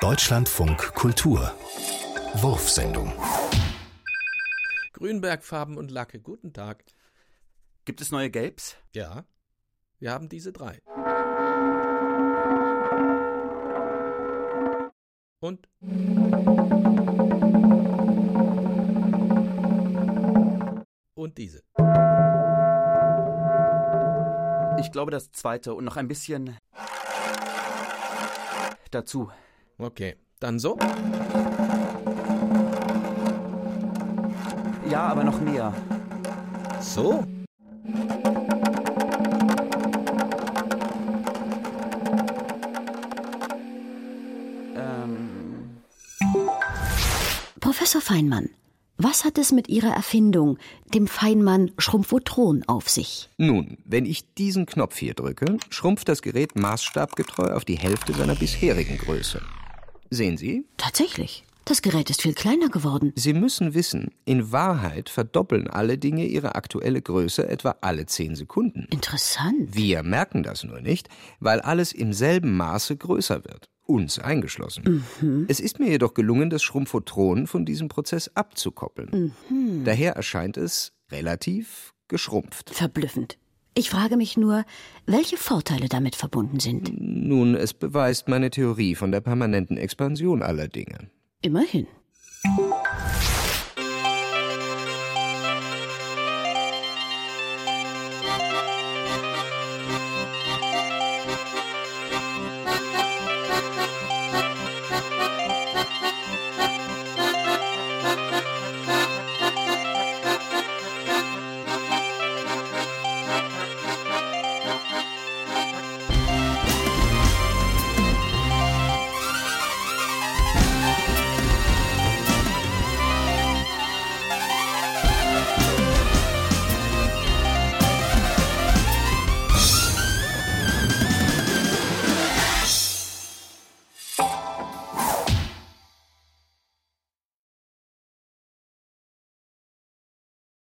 Deutschlandfunk Kultur Wurfsendung Grünbergfarben und Lacke, guten Tag. Gibt es neue Gelbs? Ja, wir haben diese drei. Und? Und diese. Ich glaube das zweite und noch ein bisschen dazu. Okay, dann so. Ja, aber noch mehr. So? Ähm, Professor Feinmann, was hat es mit Ihrer Erfindung, dem Feinmann Schrumpfotron, auf sich? Nun, wenn ich diesen Knopf hier drücke, schrumpft das Gerät maßstabgetreu auf die Hälfte seiner bisherigen Größe. Sehen Sie? Tatsächlich. Das Gerät ist viel kleiner geworden. Sie müssen wissen, in Wahrheit verdoppeln alle Dinge ihre aktuelle Größe etwa alle zehn Sekunden. Interessant. Wir merken das nur nicht, weil alles im selben Maße größer wird. Uns eingeschlossen. Es ist mir jedoch gelungen, das Schrumpfotron von diesem Prozess abzukoppeln. Daher erscheint es relativ geschrumpft. Verblüffend. Ich frage mich nur, welche Vorteile damit verbunden sind. Nun, es beweist meine Theorie von der permanenten Expansion aller Dinge. Immerhin.